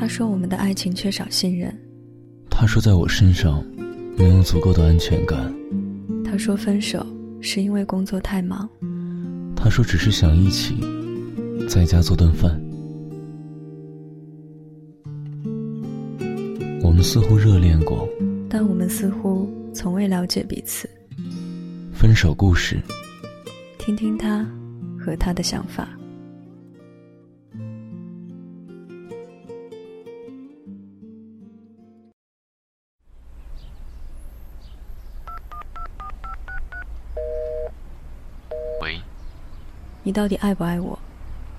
他说我们的爱情缺少信任。他说在我身上没有足够的安全感。他说分手是因为工作太忙。他说只是想一起在家做顿饭。我们似乎热恋过，但我们似乎从未了解彼此。分手故事，听听他和他的想法。你到底爱不爱我？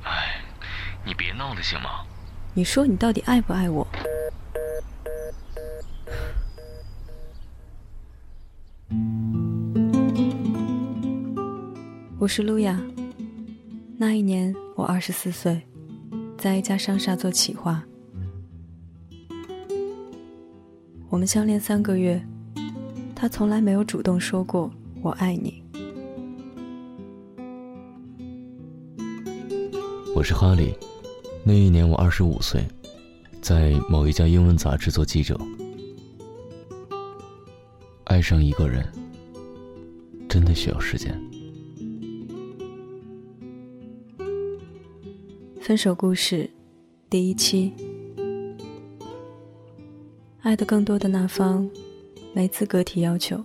哎，你别闹了行吗？你说你到底爱不爱我？我是路亚。那一年我二十四岁，在一家商厦做企划。我们相恋三个月，他从来没有主动说过“我爱你”。我是哈利。那一年我二十五岁，在某一家英文杂志做记者。爱上一个人，真的需要时间。分手故事，第一期。爱的更多的那方，没资格提要求。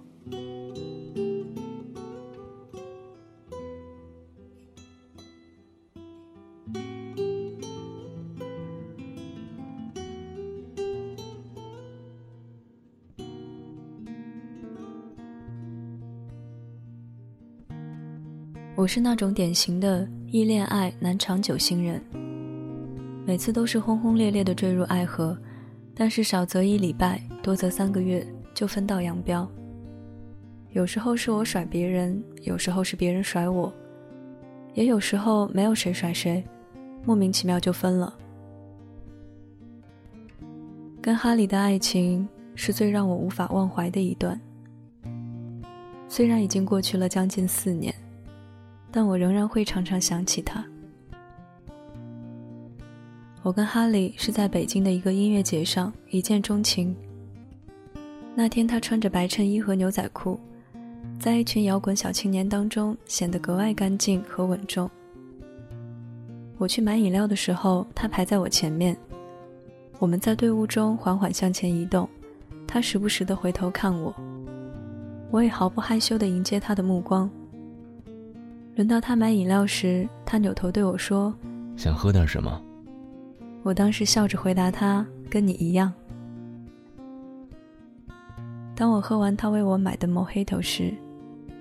我是那种典型的易恋爱难长久型人，每次都是轰轰烈烈的坠入爱河，但是少则一礼拜，多则三个月就分道扬镳。有时候是我甩别人，有时候是别人甩我，也有时候没有谁甩谁，莫名其妙就分了。跟哈里的爱情是最让我无法忘怀的一段，虽然已经过去了将近四年。但我仍然会常常想起他。我跟哈利是在北京的一个音乐节上一见钟情。那天他穿着白衬衣和牛仔裤，在一群摇滚小青年当中显得格外干净和稳重。我去买饮料的时候，他排在我前面。我们在队伍中缓缓向前移动，他时不时的回头看我，我也毫不害羞的迎接他的目光。轮到他买饮料时，他扭头对我说：“想喝点什么？”我当时笑着回答他：“跟你一样。”当我喝完他为我买的 Mojito 时，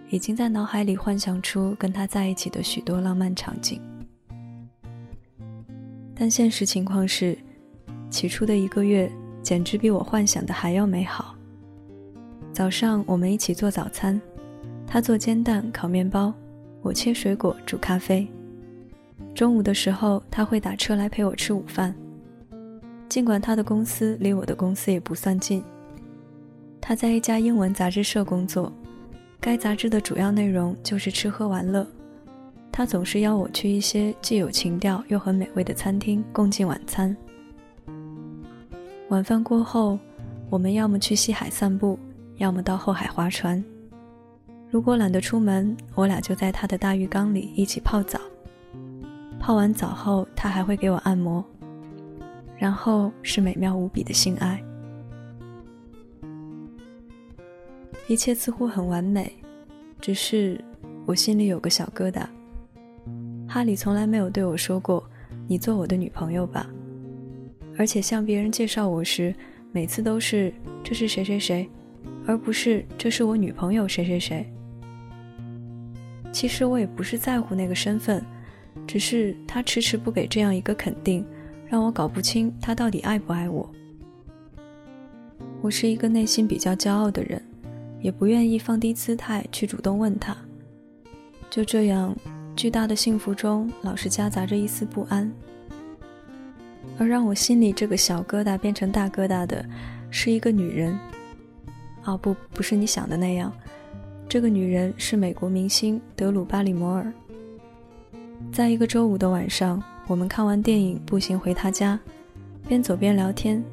已经在脑海里幻想出跟他在一起的许多浪漫场景。但现实情况是，起初的一个月简直比我幻想的还要美好。早上我们一起做早餐，他做煎蛋、烤面包。我切水果、煮咖啡。中午的时候，他会打车来陪我吃午饭。尽管他的公司离我的公司也不算近，他在一家英文杂志社工作，该杂志的主要内容就是吃喝玩乐。他总是邀我去一些既有情调又很美味的餐厅共进晚餐。晚饭过后，我们要么去西海散步，要么到后海划船。如果懒得出门，我俩就在他的大浴缸里一起泡澡。泡完澡后，他还会给我按摩，然后是美妙无比的性爱。一切似乎很完美，只是我心里有个小疙瘩。哈里从来没有对我说过“你做我的女朋友吧”，而且向别人介绍我时，每次都是“这是谁谁谁”，而不是“这是我女朋友谁谁谁”。其实我也不是在乎那个身份，只是他迟迟不给这样一个肯定，让我搞不清他到底爱不爱我。我是一个内心比较骄傲的人，也不愿意放低姿态去主动问他。就这样，巨大的幸福中老是夹杂着一丝不安。而让我心里这个小疙瘩变成大疙瘩的，是一个女人。哦不，不是你想的那样。这个女人是美国明星德鲁·巴里摩尔。在一个周五的晚上，我们看完电影，步行回她家。边走边聊天，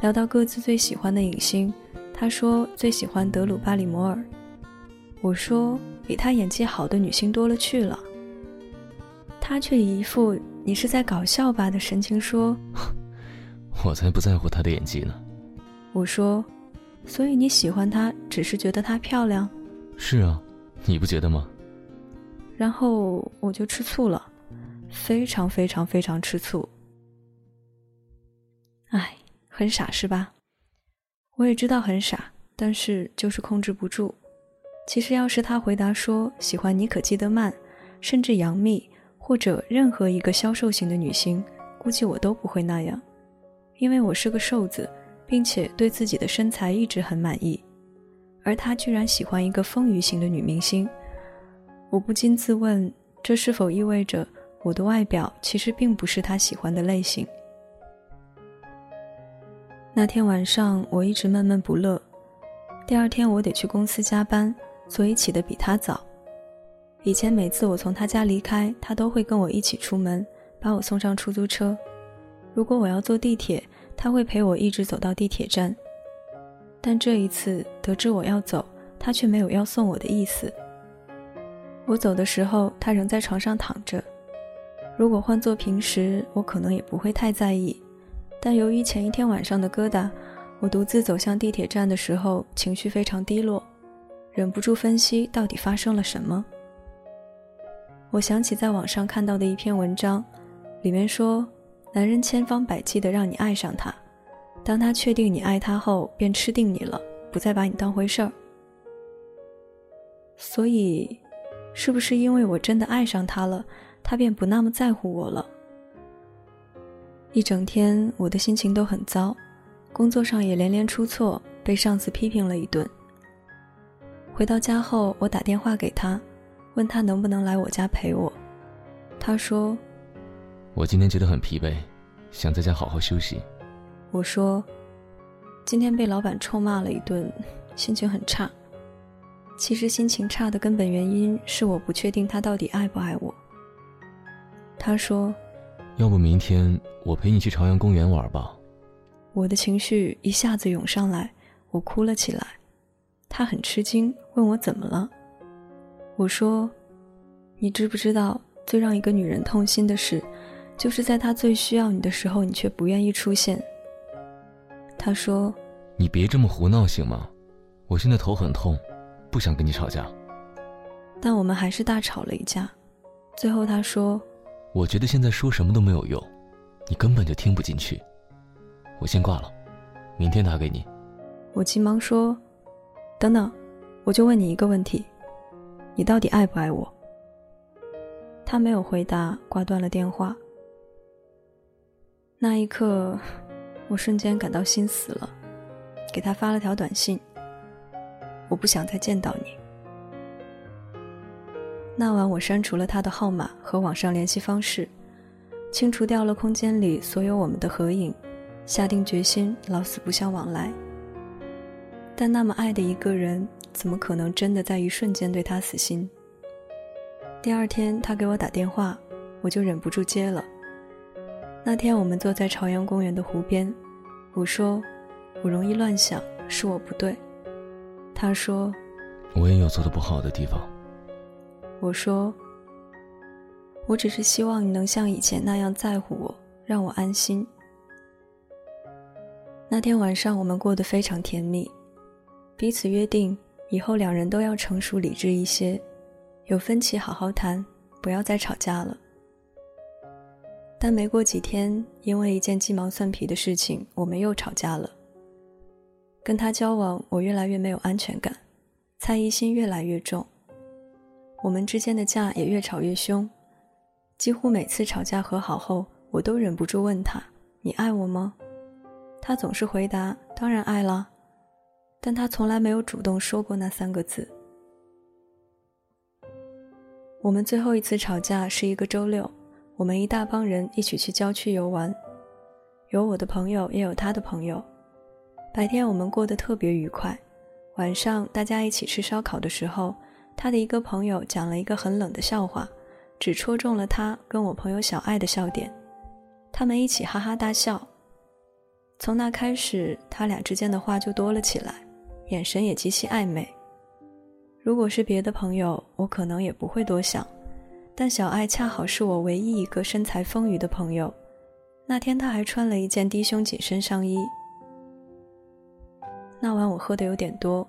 聊到各自最喜欢的影星。她说最喜欢德鲁·巴里摩尔，我说比她演技好的女星多了去了。她却一副你是在搞笑吧的神情说：“我才不在乎她的演技呢。”我说：“所以你喜欢她，只是觉得她漂亮？”是啊，你不觉得吗？然后我就吃醋了，非常非常非常吃醋。哎，很傻是吧？我也知道很傻，但是就是控制不住。其实要是他回答说喜欢妮可基德曼，甚至杨幂或者任何一个消瘦型的女星，估计我都不会那样，因为我是个瘦子，并且对自己的身材一直很满意。而他居然喜欢一个丰腴型的女明星，我不禁自问，这是否意味着我的外表其实并不是他喜欢的类型？那天晚上我一直闷闷不乐。第二天我得去公司加班，所以起得比他早。以前每次我从他家离开，他都会跟我一起出门，把我送上出租车。如果我要坐地铁，他会陪我一直走到地铁站。但这一次得知我要走，他却没有要送我的意思。我走的时候，他仍在床上躺着。如果换做平时，我可能也不会太在意。但由于前一天晚上的疙瘩，我独自走向地铁站的时候，情绪非常低落，忍不住分析到底发生了什么。我想起在网上看到的一篇文章，里面说，男人千方百计地让你爱上他，当他确定你爱他后，便吃定你了，不再把你当回事儿。所以，是不是因为我真的爱上他了，他便不那么在乎我了？一整天，我的心情都很糟，工作上也连连出错，被上司批评了一顿。回到家后，我打电话给他，问他能不能来我家陪我。他说：“我今天觉得很疲惫，想在家好好休息。”我说：“今天被老板臭骂了一顿，心情很差。其实心情差的根本原因是我不确定他到底爱不爱我。”他说。要不明天我陪你去朝阳公园玩吧。我的情绪一下子涌上来，我哭了起来。他很吃惊，问我怎么了。我说：“你知不知道，最让一个女人痛心的事，就是在她最需要你的时候，你却不愿意出现。”他说：“你别这么胡闹行吗？我现在头很痛，不想跟你吵架。”但我们还是大吵了一架。最后他说。我觉得现在说什么都没有用，你根本就听不进去。我先挂了，明天打给你。我急忙说：“等等，我就问你一个问题，你到底爱不爱我？”他没有回答，挂断了电话。那一刻，我瞬间感到心死了，给他发了条短信：“我不想再见到你。”那晚，我删除了他的号码和网上联系方式，清除掉了空间里所有我们的合影，下定决心老死不相往来。但那么爱的一个人，怎么可能真的在一瞬间对他死心？第二天，他给我打电话，我就忍不住接了。那天，我们坐在朝阳公园的湖边，我说：“我容易乱想，是我不对。”他说：“我也有做的不好的地方。”我说：“我只是希望你能像以前那样在乎我，让我安心。”那天晚上，我们过得非常甜蜜，彼此约定以后两人都要成熟理智一些，有分歧好好谈，不要再吵架了。但没过几天，因为一件鸡毛蒜皮的事情，我们又吵架了。跟他交往，我越来越没有安全感，猜疑心越来越重。我们之间的架也越吵越凶，几乎每次吵架和好后，我都忍不住问他：“你爱我吗？”他总是回答：“当然爱了。”但他从来没有主动说过那三个字。我们最后一次吵架是一个周六，我们一大帮人一起去郊区游玩，有我的朋友，也有他的朋友。白天我们过得特别愉快，晚上大家一起吃烧烤的时候。他的一个朋友讲了一个很冷的笑话，只戳中了他跟我朋友小爱的笑点。他们一起哈哈大笑，从那开始，他俩之间的话就多了起来，眼神也极其暧昧。如果是别的朋友，我可能也不会多想，但小爱恰好是我唯一一个身材丰腴的朋友。那天她还穿了一件低胸紧身上衣。那晚我喝的有点多，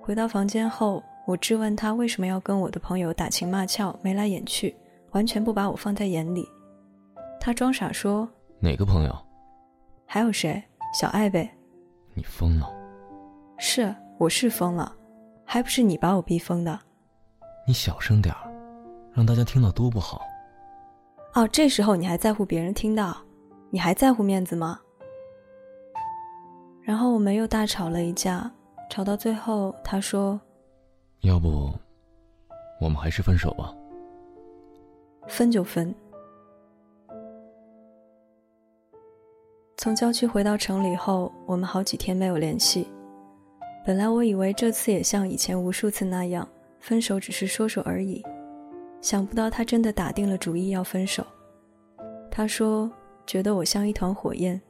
回到房间后，我质问她为什么要跟我的朋友打情骂俏、眉来眼去，完全不把我放在眼里。她装傻说：“哪个朋友？还有谁？小爱呗。”你疯了？是，我是疯了，还不是你把我逼疯的。你小声点儿，让大家听到多不好。哦，这时候你还在乎别人听到？你还在乎面子吗？然后我们又大吵了一架，吵到最后，他说：“要不，我们还是分手吧。”分就分。从郊区回到城里后，我们好几天没有联系。本来我以为这次也像以前无数次那样，分手只是说说而已，想不到他真的打定了主意要分手。他说：“觉得我像一团火焰。”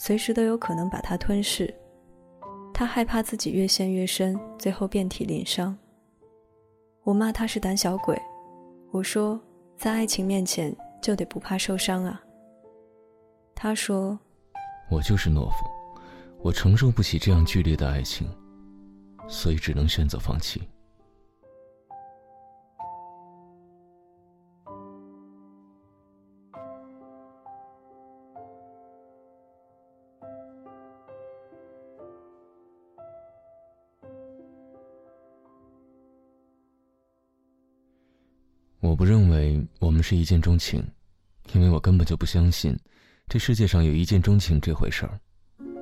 随时都有可能把他吞噬，他害怕自己越陷越深，最后遍体鳞伤。我骂他是胆小鬼，我说在爱情面前就得不怕受伤啊。他说，我就是懦夫，我承受不起这样剧烈的爱情，所以只能选择放弃。我不认为我们是一见钟情，因为我根本就不相信这世界上有一见钟情这回事儿。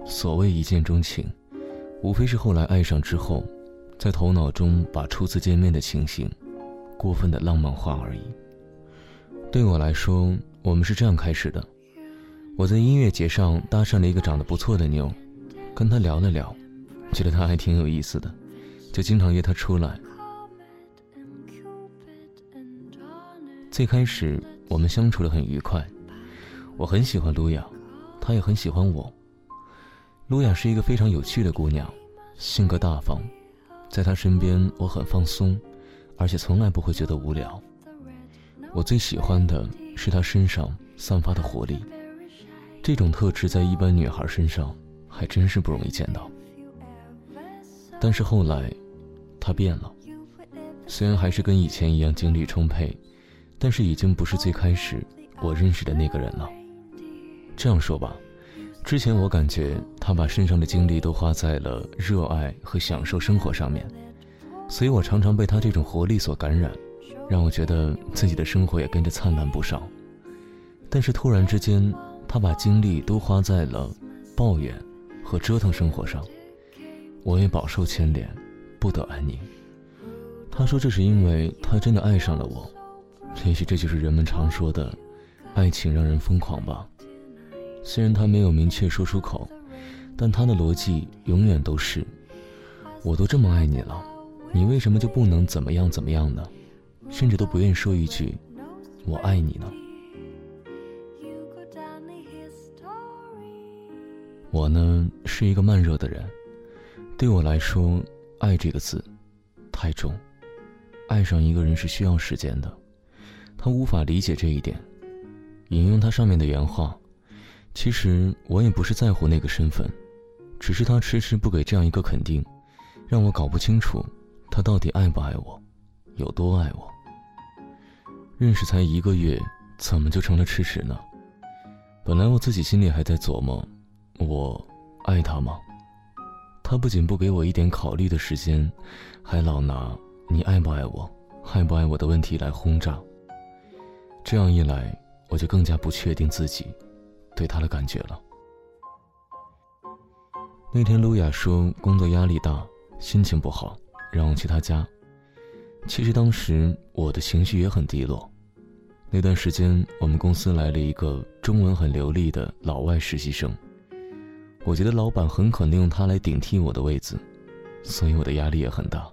所谓一见钟情，无非是后来爱上之后，在头脑中把初次见面的情形过分的浪漫化而已。对我来说，我们是这样开始的：我在音乐节上搭讪了一个长得不错的妞，跟她聊了聊，觉得她还挺有意思的，就经常约她出来。最开始我们相处的很愉快，我很喜欢露雅，她也很喜欢我。露雅是一个非常有趣的姑娘，性格大方，在她身边我很放松，而且从来不会觉得无聊。我最喜欢的是她身上散发的活力，这种特质在一般女孩身上还真是不容易见到。但是后来，她变了，虽然还是跟以前一样精力充沛。但是已经不是最开始我认识的那个人了。这样说吧，之前我感觉他把身上的精力都花在了热爱和享受生活上面，所以我常常被他这种活力所感染，让我觉得自己的生活也跟着灿烂不少。但是突然之间，他把精力都花在了抱怨和折腾生活上，我也饱受牵连，不得安宁。他说这是因为他真的爱上了我。也许这就是人们常说的，爱情让人疯狂吧。虽然他没有明确说出口，但他的逻辑永远都是：我都这么爱你了，你为什么就不能怎么样怎么样呢？甚至都不愿说一句“我爱你”呢？我呢是一个慢热的人，对我来说，爱这个字太重，爱上一个人是需要时间的。他无法理解这一点，引用他上面的原话：“其实我也不是在乎那个身份，只是他迟迟不给这样一个肯定，让我搞不清楚他到底爱不爱我，有多爱我。认识才一个月，怎么就成了迟迟呢？本来我自己心里还在琢磨，我爱他吗？他不仅不给我一点考虑的时间，还老拿你爱不爱我、爱不爱我的问题来轰炸。”这样一来，我就更加不确定自己对他的感觉了。那天，露雅说工作压力大，心情不好，让我去她家。其实当时我的情绪也很低落。那段时间，我们公司来了一个中文很流利的老外实习生，我觉得老板很可能用他来顶替我的位子，所以我的压力也很大。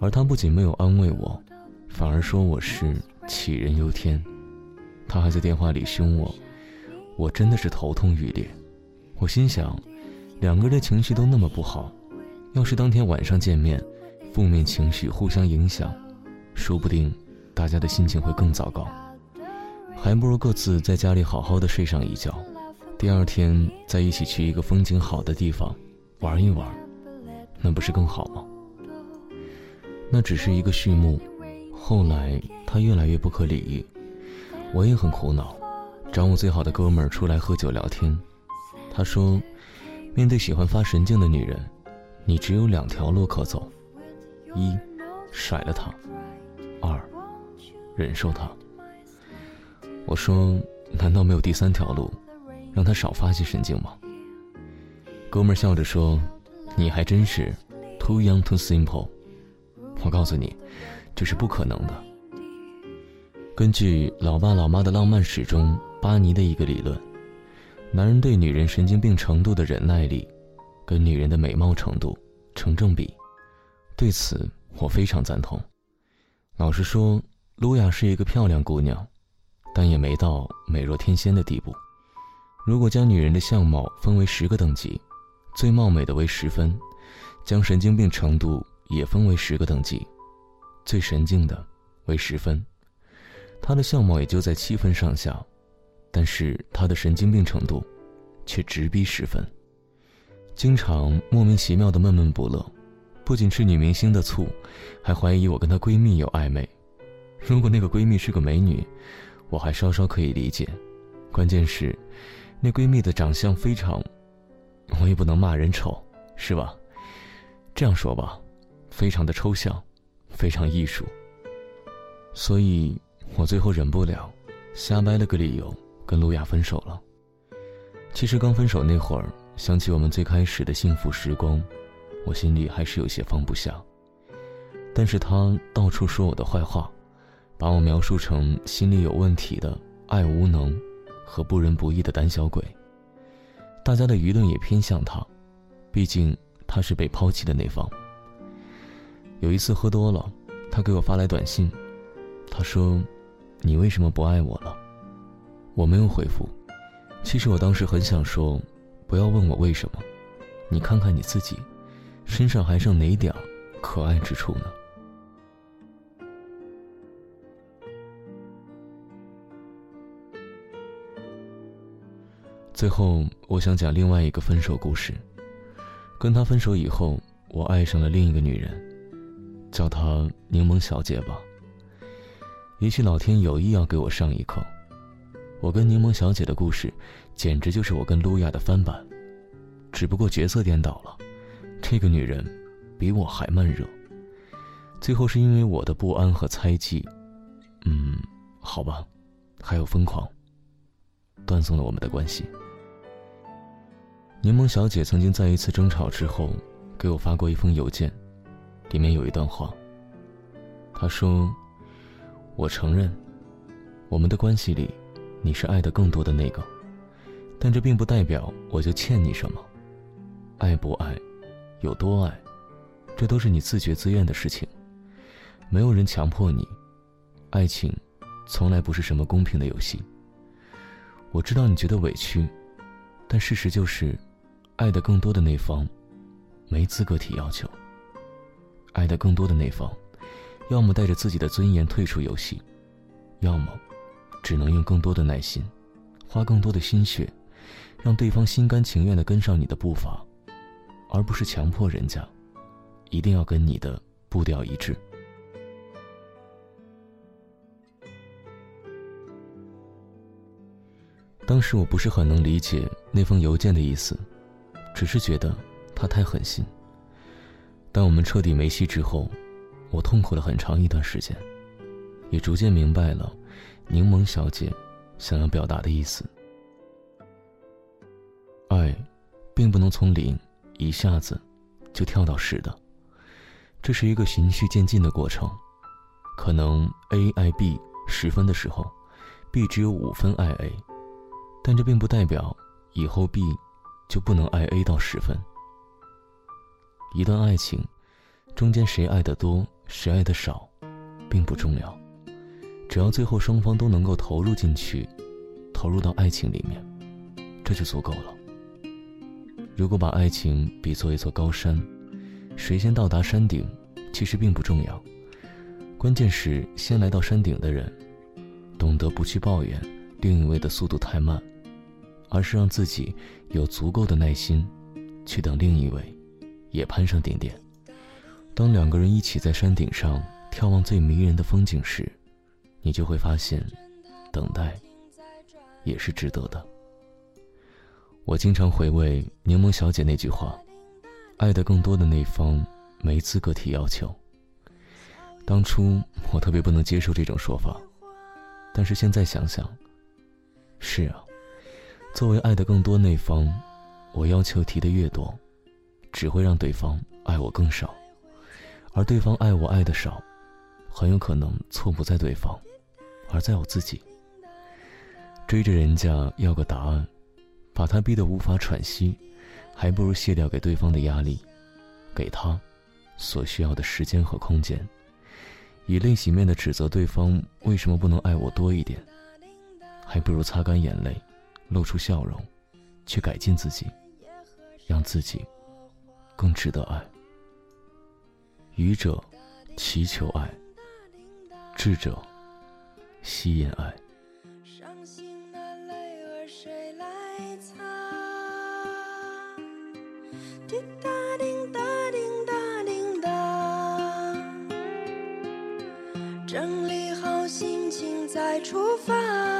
而他不仅没有安慰我，反而说我是。杞人忧天，他还在电话里凶我，我真的是头痛欲裂，我心想，两个人的情绪都那么不好，要是当天晚上见面，负面情绪互相影响，说不定大家的心情会更糟糕。还不如各自在家里好好的睡上一觉，第二天再一起去一个风景好的地方玩一玩，那不是更好吗？那只是一个序幕，后来他越来越不可理喻，我也很苦恼，找我最好的哥们儿出来喝酒聊天。他说：“面对喜欢发神经的女人，你只有两条路可走：一，甩了她；二，忍受她。”我说：“难道没有第三条路，让她少发些神经吗？”哥们儿笑着说：“你还真是 too young too simple。”我告诉你，这是不可能的。根据《老爸老妈的浪漫史》中巴尼的一个理论。男人对女人神经病程度的忍耐力，跟女人的美貌程度成正比。对此，我非常赞同。老实说，露亚是一个漂亮姑娘，但也没到美若天仙的地步。如果将女人的相貌分为十个等级，最貌美的为十分，将神经病程度也分为十个等级，最神经的为十分，她的相貌也就在七分上下。但是他的神经病程度，却直逼十分。经常莫名其妙的闷闷不乐，不仅吃女明星的醋，还怀疑我跟她闺蜜有暧昧。如果那个闺蜜是个美女，我还稍稍可以理解。关键是，那闺蜜的长相非常，我也不能骂人丑，是吧？这样说吧，非常的抽象，非常艺术。所以我最后忍不了，瞎掰了个理由。跟路亚分手了。其实刚分手那会儿，想起我们最开始的幸福时光，我心里还是有些放不下。但是他到处说我的坏话，把我描述成心里有问题的爱无能和不仁不义的胆小鬼。大家的舆论也偏向他，毕竟他是被抛弃的那方。有一次喝多了，他给我发来短信，他说：“你为什么不爱我了？”我没有回复，其实我当时很想说，不要问我为什么，你看看你自己，身上还剩哪点可爱之处呢？最后，我想讲另外一个分手故事。跟他分手以后，我爱上了另一个女人，叫她柠檬小姐吧。也许老天有意要给我上一课。我跟柠檬小姐的故事，简直就是我跟露亚的翻版，只不过角色颠倒了。这个女人比我还慢热。最后是因为我的不安和猜忌，嗯，好吧，还有疯狂，断送了我们的关系。柠檬小姐曾经在一次争吵之后，给我发过一封邮件，里面有一段话。他说：“我承认，我们的关系里。”你是爱的更多的那个，但这并不代表我就欠你什么。爱不爱，有多爱，这都是你自觉自愿的事情，没有人强迫你。爱情，从来不是什么公平的游戏。我知道你觉得委屈，但事实就是，爱的更多的那方，没资格提要求。爱的更多的那方，要么带着自己的尊严退出游戏，要么。只能用更多的耐心，花更多的心血，让对方心甘情愿的跟上你的步伐，而不是强迫人家一定要跟你的步调一致。当时我不是很能理解那封邮件的意思，只是觉得他太狠心。当我们彻底没戏之后，我痛苦了很长一段时间，也逐渐明白了。柠檬小姐想要表达的意思：爱，并不能从零一下子就跳到十的，这是一个循序渐进的过程。可能 A 爱 B 十分的时候，B 只有五分爱 A，但这并不代表以后 B 就不能爱 A 到十分。一段爱情，中间谁爱的多，谁爱的少，并不重要。只要最后双方都能够投入进去，投入到爱情里面，这就足够了。如果把爱情比作一座高山，谁先到达山顶，其实并不重要。关键是先来到山顶的人，懂得不去抱怨另一位的速度太慢，而是让自己有足够的耐心，去等另一位也攀上顶点。当两个人一起在山顶上眺望最迷人的风景时，你就会发现，等待也是值得的。我经常回味柠檬小姐那句话：“爱的更多的那方没资格提要求。”当初我特别不能接受这种说法，但是现在想想，是啊，作为爱的更多那方，我要求提的越多，只会让对方爱我更少，而对方爱我爱的少，很有可能错不在对方，而在我自己。追着人家要个答案。把他逼得无法喘息，还不如卸掉给对方的压力，给他所需要的时间和空间。以泪洗面的指责对方为什么不能爱我多一点，还不如擦干眼泪，露出笑容，去改进自己，让自己更值得爱。愚者祈求爱，智者吸引爱。滴答滴答滴答滴答，整理好心情再出发。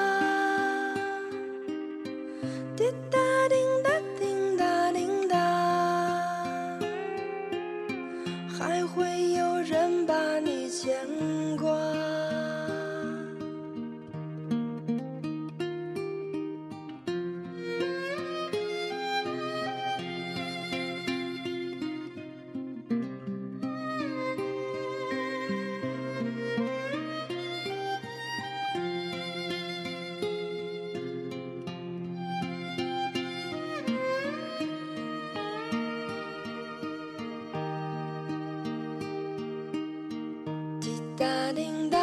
谁说话？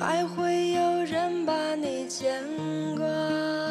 还会有人把你牵挂。